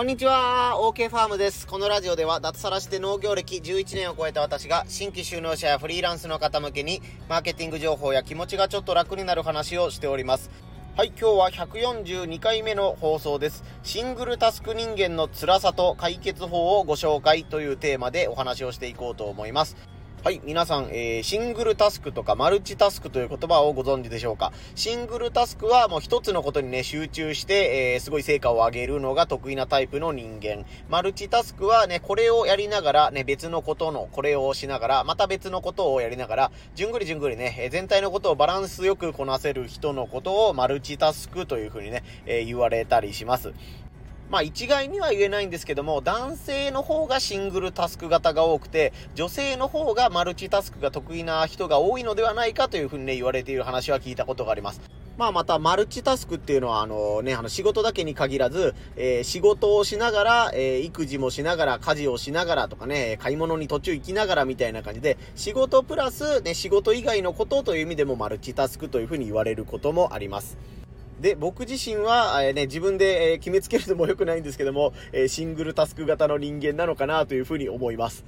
こんにちは、OK ファームです。このラジオでは脱サラして農業歴11年を超えた私が新規就農者やフリーランスの方向けにマーケティング情報や気持ちがちょっと楽になる話をしております。はい、今日は142回目の放送です。シングルタスク人間の辛さと解決法をご紹介というテーマでお話をしていこうと思います。はい、皆さん、えー、シングルタスクとかマルチタスクという言葉をご存知でしょうか？シングルタスクはもう一つのことにね、集中して、えー、すごい成果を上げるのが得意なタイプの人間。マルチタスクはね、これをやりながらね、別のことの、これをしながら、また別のことをやりながら、じゅんぐりじゅんぐりねえ、全体のことをバランスよくこなせる人のことをマルチタスクというふうにね、えー、言われたりします。まあ一概には言えないんですけども、男性の方がシングルタスク型が多くて、女性の方がマルチタスクが得意な人が多いのではないかというふうにね、言われている話は聞いたことがあります。まあまたマルチタスクっていうのはあのね、あの仕事だけに限らず、えー、仕事をしながら、えー、育児もしながら、家事をしながらとかね、買い物に途中行きながらみたいな感じで、仕事プラスね、仕事以外のことという意味でもマルチタスクというふうに言われることもあります。で、僕自身は、えー、ね、自分で、えー、決めつけるのも良くないんですけども、えー、シングルタスク型の人間なのかなというふうに思います。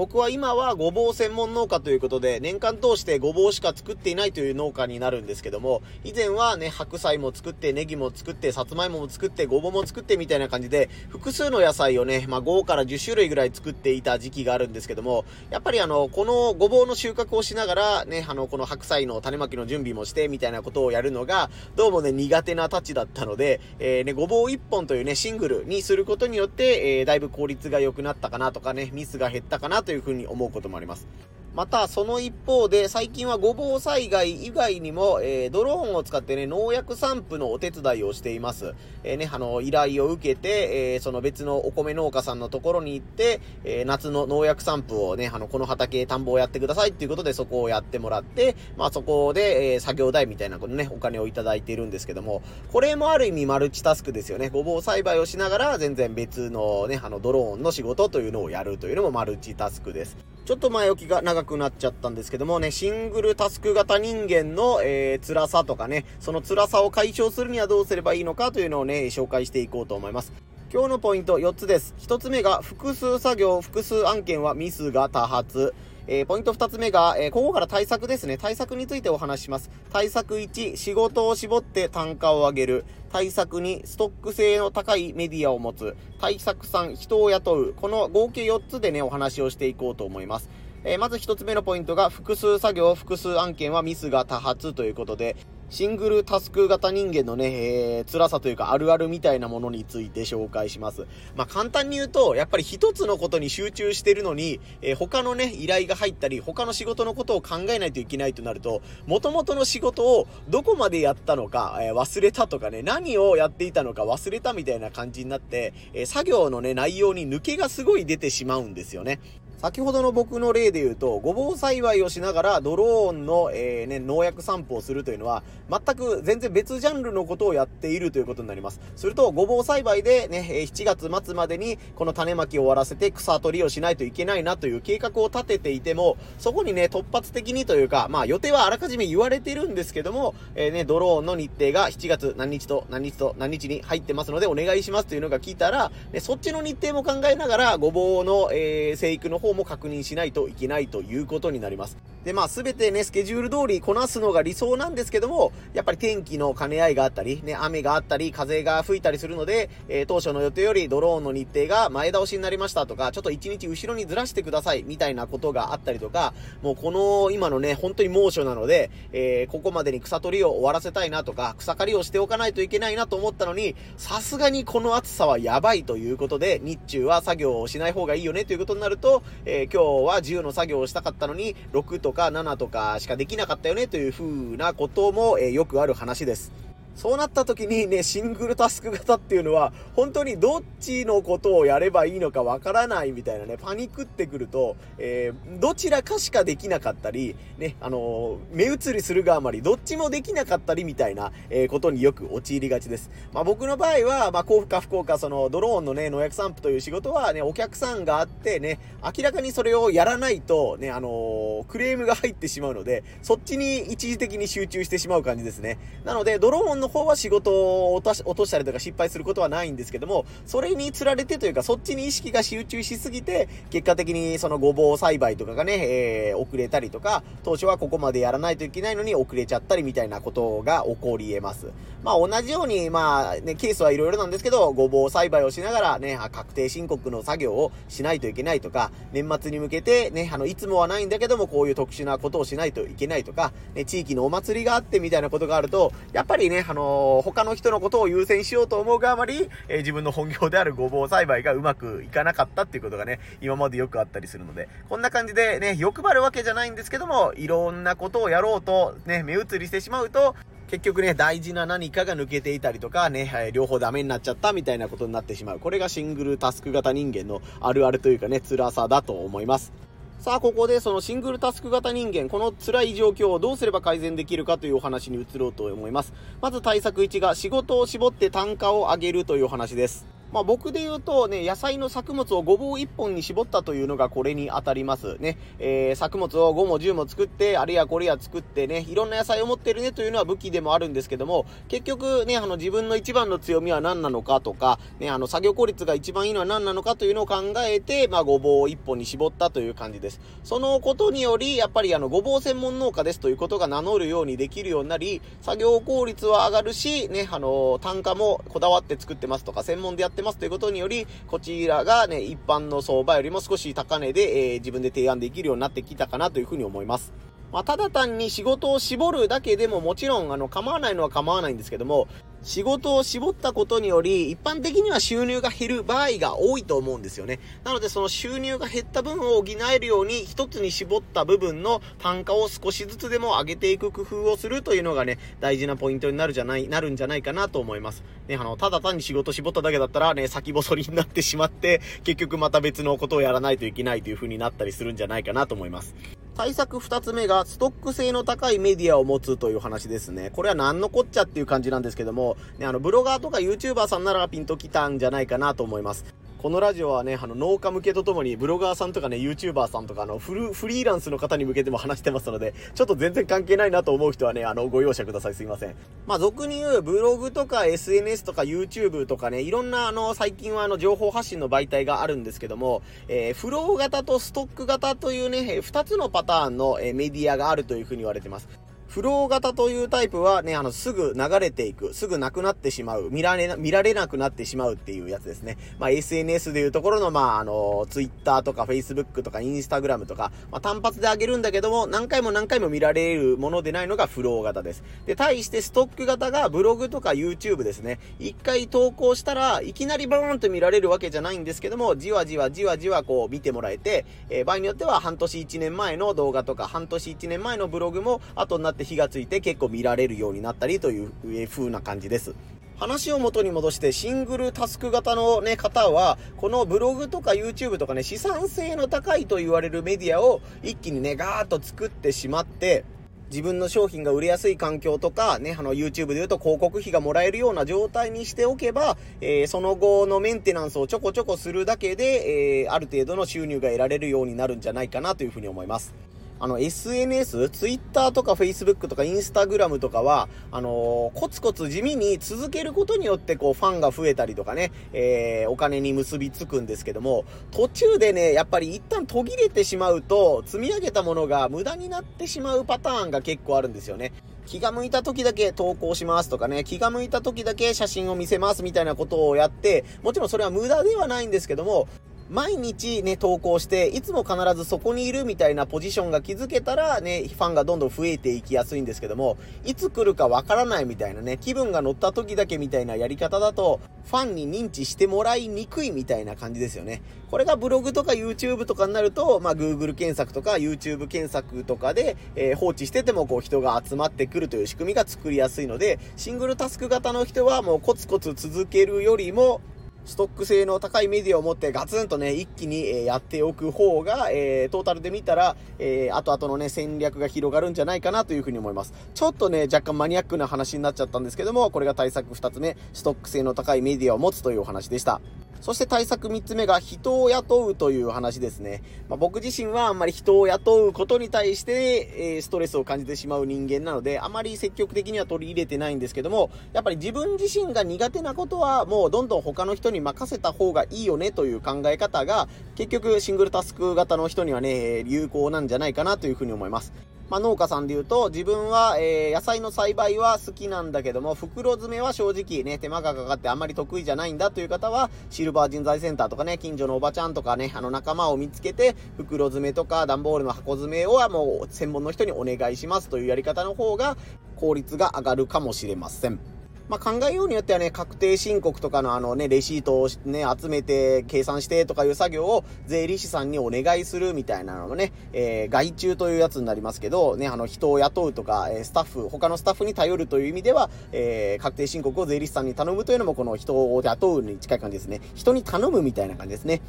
僕は今はごぼう専門農家ということで、年間通してごぼうしか作っていないという農家になるんですけども、以前はね、白菜も作って、ネギも作って、さつまいもも作って、ごぼうも作ってみたいな感じで、複数の野菜をね、まあ、5から10種類ぐらい作っていた時期があるんですけども、やっぱりあの、このごぼうの収穫をしながら、ね、あの、この白菜の種まきの準備もして、みたいなことをやるのが、どうもね、苦手なたちだったので、えー、ね、ごぼう1本というね、シングルにすることによって、えー、だいぶ効率が良くなったかなとかね、ミスが減ったかなとというふうに思うこともあります。また、その一方で、最近はごぼう災害以外にも、えー、ドローンを使ってね、農薬散布のお手伝いをしています。えー、ね、あの、依頼を受けて、えー、その別のお米農家さんのところに行って、え夏の農薬散布をね、あの、この畑、田んぼをやってくださいっていうことで、そこをやってもらって、まあ、そこで、え作業代みたいなことね、お金をいただいているんですけども、これもある意味マルチタスクですよね。ごぼう栽培をしながら、全然別のね、あの、ドローンの仕事というのをやるというのもマルチタスクです。ちょっと前置きが長くなっちゃったんですけどもね、シングルタスク型人間の、えー、辛さとかね、その辛さを解消するにはどうすればいいのかというのをね、紹介していこうと思います。今日のポイント4つです。1つ目が、複数作業、複数案件はミスが多発。えー、ポイント2つ目が、えー、ここから対策ですね。対策についてお話しします。対策1、仕事を絞って単価を上げる。対策2、ストック性の高いメディアを持つ。対策3、人を雇う。この合計4つでね、お話をしていこうと思います。えー、まず1つ目のポイントが、複数作業、複数案件はミスが多発ということで、シングルタスク型人間のね、えー、辛さというかあるあるみたいなものについて紹介します。まあ、簡単に言うと、やっぱり一つのことに集中してるのに、えー、他のね、依頼が入ったり、他の仕事のことを考えないといけないとなると、元々の仕事をどこまでやったのか、えー、忘れたとかね、何をやっていたのか忘れたみたいな感じになって、え作業のね、内容に抜けがすごい出てしまうんですよね。先ほどの僕の例で言うと、ごぼう栽培をしながらドローンの、えー、ね、農薬散布をするというのは、全く全然別ジャンルのことをやっているということになります。すると、ごぼう栽培でね、7月末までにこの種まきを終わらせて草取りをしないといけないなという計画を立てていても、そこにね、突発的にというか、まあ予定はあらかじめ言われてるんですけども、えー、ね、ドローンの日程が7月何日と何日と何日に入ってますのでお願いしますというのが聞いたら、ね、そっちの日程も考えながら、ごぼうの、えー、生育の方も確認しないといけないということになります。で、まあ、すべてね、スケジュール通りこなすのが理想なんですけども、やっぱり天気の兼ね合いがあったり、ね、雨があったり、風が吹いたりするので、えー、当初の予定よりドローンの日程が前倒しになりましたとか、ちょっと1日後ろにずらしてください、みたいなことがあったりとか、もうこの、今のね、本当に猛暑なので、えー、ここまでに草取りを終わらせたいなとか、草刈りをしておかないといけないなと思ったのに、さすがにこの暑さはやばいということで、日中は作業をしない方がいいよねということになると、えー、今日は10の作業をしたかったのに、6とか7とかしかできなかったよねという風なことも、えー、よくある話です。そうなった時にね、シングルタスク型っていうのは、本当にどっちのことをやればいいのかわからないみたいなね、パニックってくると、えー、どちらかしかできなかったり、ね、あのー、目移りするがあまり、どっちもできなかったりみたいな、えー、ことによく陥りがちです。まあ僕の場合は、まあ幸福か不幸か、その、ドローンのね、農薬散布という仕事はね、お客さんがあってね、明らかにそれをやらないと、ね、あのクレームが入ってしまうので、そっちに一時的に集中してしまう感じですね。なので、ドローンの方は仕事を落とし落としたりとか失敗することはないんですけども、それにつられてというか、そっちに意識が集中しすぎて、結果的にそのごぼう栽培とかがね、えー、遅れたりとか、当初はここまでやらないといけないのに遅れちゃったりみたいなことが起こり得ます。まあ同じように、まあね、ケースはいろいろなんですけど、ごぼう栽培をしながらね、確定申告の作業をしないといけないとか、年末に向けてね、あの、いつもはないんだけども、こういう特殊なことをしないといけないとか、ね、地域のお祭りがあってみたいなことがあると、やっぱりね、あの、他の人のことを優先しようと思うがあまり、え、自分の本業であるごぼう栽培がうまくいかなかったっていうことがね、今までよくあったりするので、こんな感じでね、欲張るわけじゃないんですけども、いろんなことをやろうと、ね、目移りしてしまうと、結局ね、大事な何かが抜けていたりとかね、はい、両方ダメになっちゃったみたいなことになってしまう。これがシングルタスク型人間のあるあるというかね、辛さだと思います。さあ、ここでそのシングルタスク型人間、この辛い状況をどうすれば改善できるかというお話に移ろうと思います。まず対策1が仕事を絞って単価を上げるというお話です。まあ僕で言うとね、野菜の作物をごぼう1本に絞ったというのがこれに当たります。ね、えー、作物を5も10も作って、あれやこれや作ってね、いろんな野菜を持ってるねというのは武器でもあるんですけども、結局ね、あの自分の一番の強みは何なのかとか、ね、あの作業効率が一番いいのは何なのかというのを考えて、まあごぼうを1本に絞ったという感じです。そのことにより、やっぱりあのごぼう専門農家ですということが名乗るようにできるようになり、作業効率は上がるし、ね、あの、単価もこだわって作ってますとか、専門でやってってますということにより、こちらがね、一般の相場よりも少し高値で、えー、自分で提案できるようになってきたかなというふうに思います。まあ、ただ単に仕事を絞るだけでももちろん、あの、構わないのは構わないんですけども、仕事を絞ったことにより、一般的には収入が減る場合が多いと思うんですよね。なので、その収入が減った分を補えるように、一つに絞った部分の単価を少しずつでも上げていく工夫をするというのがね、大事なポイントになるじゃない、なるんじゃないかなと思います。ね、あの、ただ単に仕事絞っただけだったらね、先細りになってしまって、結局また別のことをやらないといけないという風になったりするんじゃないかなと思います。対策二つ目が、ストック性の高いメディアを持つという話ですね。これは何のこっちゃっていう感じなんですけども、ね、あの、ブロガーとか YouTuber さんならピンときたんじゃないかなと思います。このラジオはね、あの、農家向けとともに、ブロガーさんとかね、YouTuber さんとか、あの、フル、フリーランスの方に向けても話してますので、ちょっと全然関係ないなと思う人はね、あの、ご容赦ください。すいません。まあ、俗に言う、ブログとか SNS とか YouTube とかね、いろんな、あの、最近はあの、情報発信の媒体があるんですけども、えー、フロー型とストック型というね、二つのパターンの、えメディアがあるというふうに言われてます。フロー型というタイプはね、あの、すぐ流れていく、すぐなくなってしまう、見られな、見られなくなってしまうっていうやつですね。まあ、SNS でいうところの、まあ、あの、Twitter とか Facebook とか Instagram とか、まあ、単発で上げるんだけども、何回も何回も見られるものでないのがフロー型です。で、対してストック型がブログとか YouTube ですね。一回投稿したらいきなりバーンと見られるわけじゃないんですけども、じわじわじわじわこう見てもらえて、えー、場合によっては半年1年前の動画とか、半年1年前のブログも後になって火がついて結構見られるようになったりという風な感じです。話を元に戻してシングルタスク型のね、方は、このブログとか YouTube とかね、資産性の高いと言われるメディアを一気にね、ガーッと作ってしまって、自分の商品が売れやすい環境とか、ね、あの、YouTube で言うと広告費がもらえるような状態にしておけば、えー、その後のメンテナンスをちょこちょこするだけで、えー、ある程度の収入が得られるようになるんじゃないかなというふうに思います。あの、SNS、Twitter とか Facebook とか Instagram とかは、あのー、コツコツ地味に続けることによって、こう、ファンが増えたりとかね、えー、お金に結びつくんですけども、途中でね、やっぱり一旦途切れてしまうと、積み上げたものが無駄になってしまうパターンが結構あるんですよね。気が向いた時だけ投稿しますとかね、気が向いた時だけ写真を見せますみたいなことをやって、もちろんそれは無駄ではないんですけども、毎日ね、投稿して、いつも必ずそこにいるみたいなポジションが築けたらね、ファンがどんどん増えていきやすいんですけども、いつ来るかわからないみたいなね、気分が乗った時だけみたいなやり方だと、ファンに認知してもらいにくいみたいな感じですよね。これがブログとか YouTube とかになると、まあ Google 検索とか YouTube 検索とかで、えー、放置しててもこう人が集まってくるという仕組みが作りやすいので、シングルタスク型の人はもうコツコツ続けるよりも、ストック性の高いメディアを持ってガツンとね、一気に、えやっておく方が、えー、トータルで見たら、えー、後々のね、戦略が広がるんじゃないかなというふうに思います。ちょっとね、若干マニアックな話になっちゃったんですけども、これが対策2つ目、ストック性の高いメディアを持つというお話でした。そして対策3つ目が人を雇うという話ですね。まあ、僕自身はあんまり人を雇うことに対して、えー、ストレスを感じてしまう人間なので、あまり積極的には取り入れてないんですけども、やっぱり自分自身が苦手なことはもうどんどん他の人に任せた方がいいよねという考え方が、結局シングルタスク型の人にはね、有効なんじゃないかなというふうに思います。まあ、農家さんで言うと、自分は、えー、野菜の栽培は好きなんだけども、袋詰めは正直ね、手間がかかってあんまり得意じゃないんだという方は、シルバー人材センターとかね、近所のおばちゃんとかね、あの仲間を見つけて、袋詰めとか段ボールの箱詰めをもう専門の人にお願いしますというやり方の方が、効率が上がるかもしれません。まあ、考えようによってはね、確定申告とかのあのね、レシートをね、集めて、計算してとかいう作業を税理士さんにお願いするみたいなのもね、えー、外注というやつになりますけど、ね、あの、人を雇うとか、えスタッフ、他のスタッフに頼るという意味では、えー、確定申告を税理士さんに頼むというのも、この人を雇うに近い感じですね。人に頼むみたいな感じですね。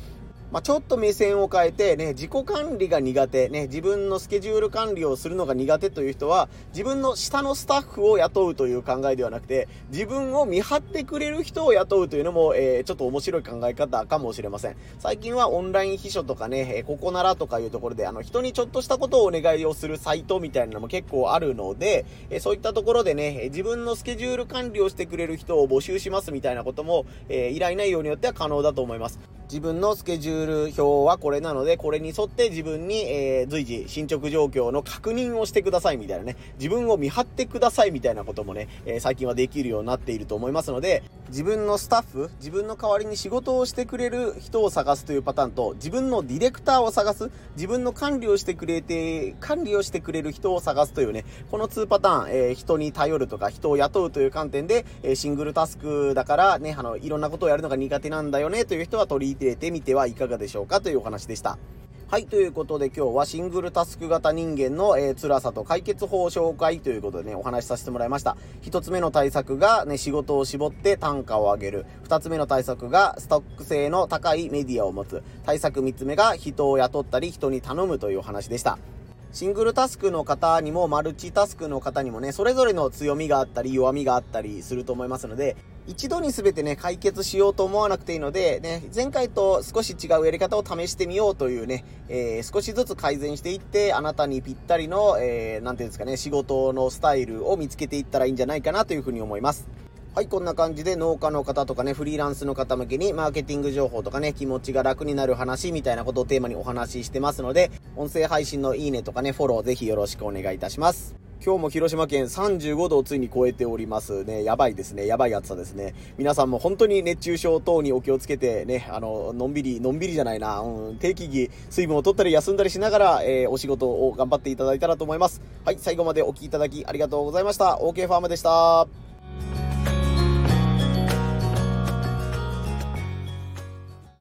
まあ、ちょっと目線を変えてね、自己管理が苦手、ね、自分のスケジュール管理をするのが苦手という人は、自分の下のスタッフを雇うという考えではなくて、自分を見張ってくれる人を雇うというのも、えー、ちょっと面白い考え方かもしれません。最近はオンライン秘書とかね、えここならとかいうところで、あの、人にちょっとしたことをお願いをするサイトみたいなのも結構あるので、えそういったところでね、自分のスケジュール管理をしてくれる人を募集しますみたいなことも、え依頼内容によっては可能だと思います。自分のスケジュール表はこれなので、これに沿って自分に、えー、随時進捗状況の確認をしてくださいみたいなね、自分を見張ってくださいみたいなこともね、えー、最近はできるようになっていると思いますので、自分のスタッフ、自分の代わりに仕事をしてくれる人を探すというパターンと、自分のディレクターを探す、自分の管理をしてくれて、管理をしてくれる人を探すというね、この2パターン、えー、人に頼るとか、人を雇うという観点で、え、シングルタスクだからね、あの、いろんなことをやるのが苦手なんだよねという人は取り入れてみてはいかがでしょうかというお話でした。はい、ということで今日はシングルタスク型人間の、えー、辛さと解決法を紹介ということでね、お話しさせてもらいました。一つ目の対策がね、仕事を絞って単価を上げる。二つ目の対策がストック性の高いメディアを持つ。対策三つ目が人を雇ったり人に頼むというお話でした。シングルタスクの方にもマルチタスクの方にもね、それぞれの強みがあったり弱みがあったりすると思いますので、一度に全てね、解決しようと思わなくていいので、ね、前回と少し違うやり方を試してみようというね、えー、少しずつ改善していって、あなたにぴったりの、えー、なんていうんですかね、仕事のスタイルを見つけていったらいいんじゃないかなというふうに思います。はい、こんな感じで農家の方とかね、フリーランスの方向けにマーケティング情報とかね、気持ちが楽になる話みたいなことをテーマにお話ししてますので、音声配信のいいねとかね、フォローぜひよろしくお願いいたします。今日も広島県35度をついに超えておりますね。やばいですね。やばい暑さですね。皆さんも本当に熱中症等にお気をつけてね、あの、のんびり、のんびりじゃないな、うん、定期着、水分を取ったり休んだりしながら、えー、お仕事を頑張っていただいたらと思います。はい、最後までお聴きいただきありがとうございました。OK ファームでした。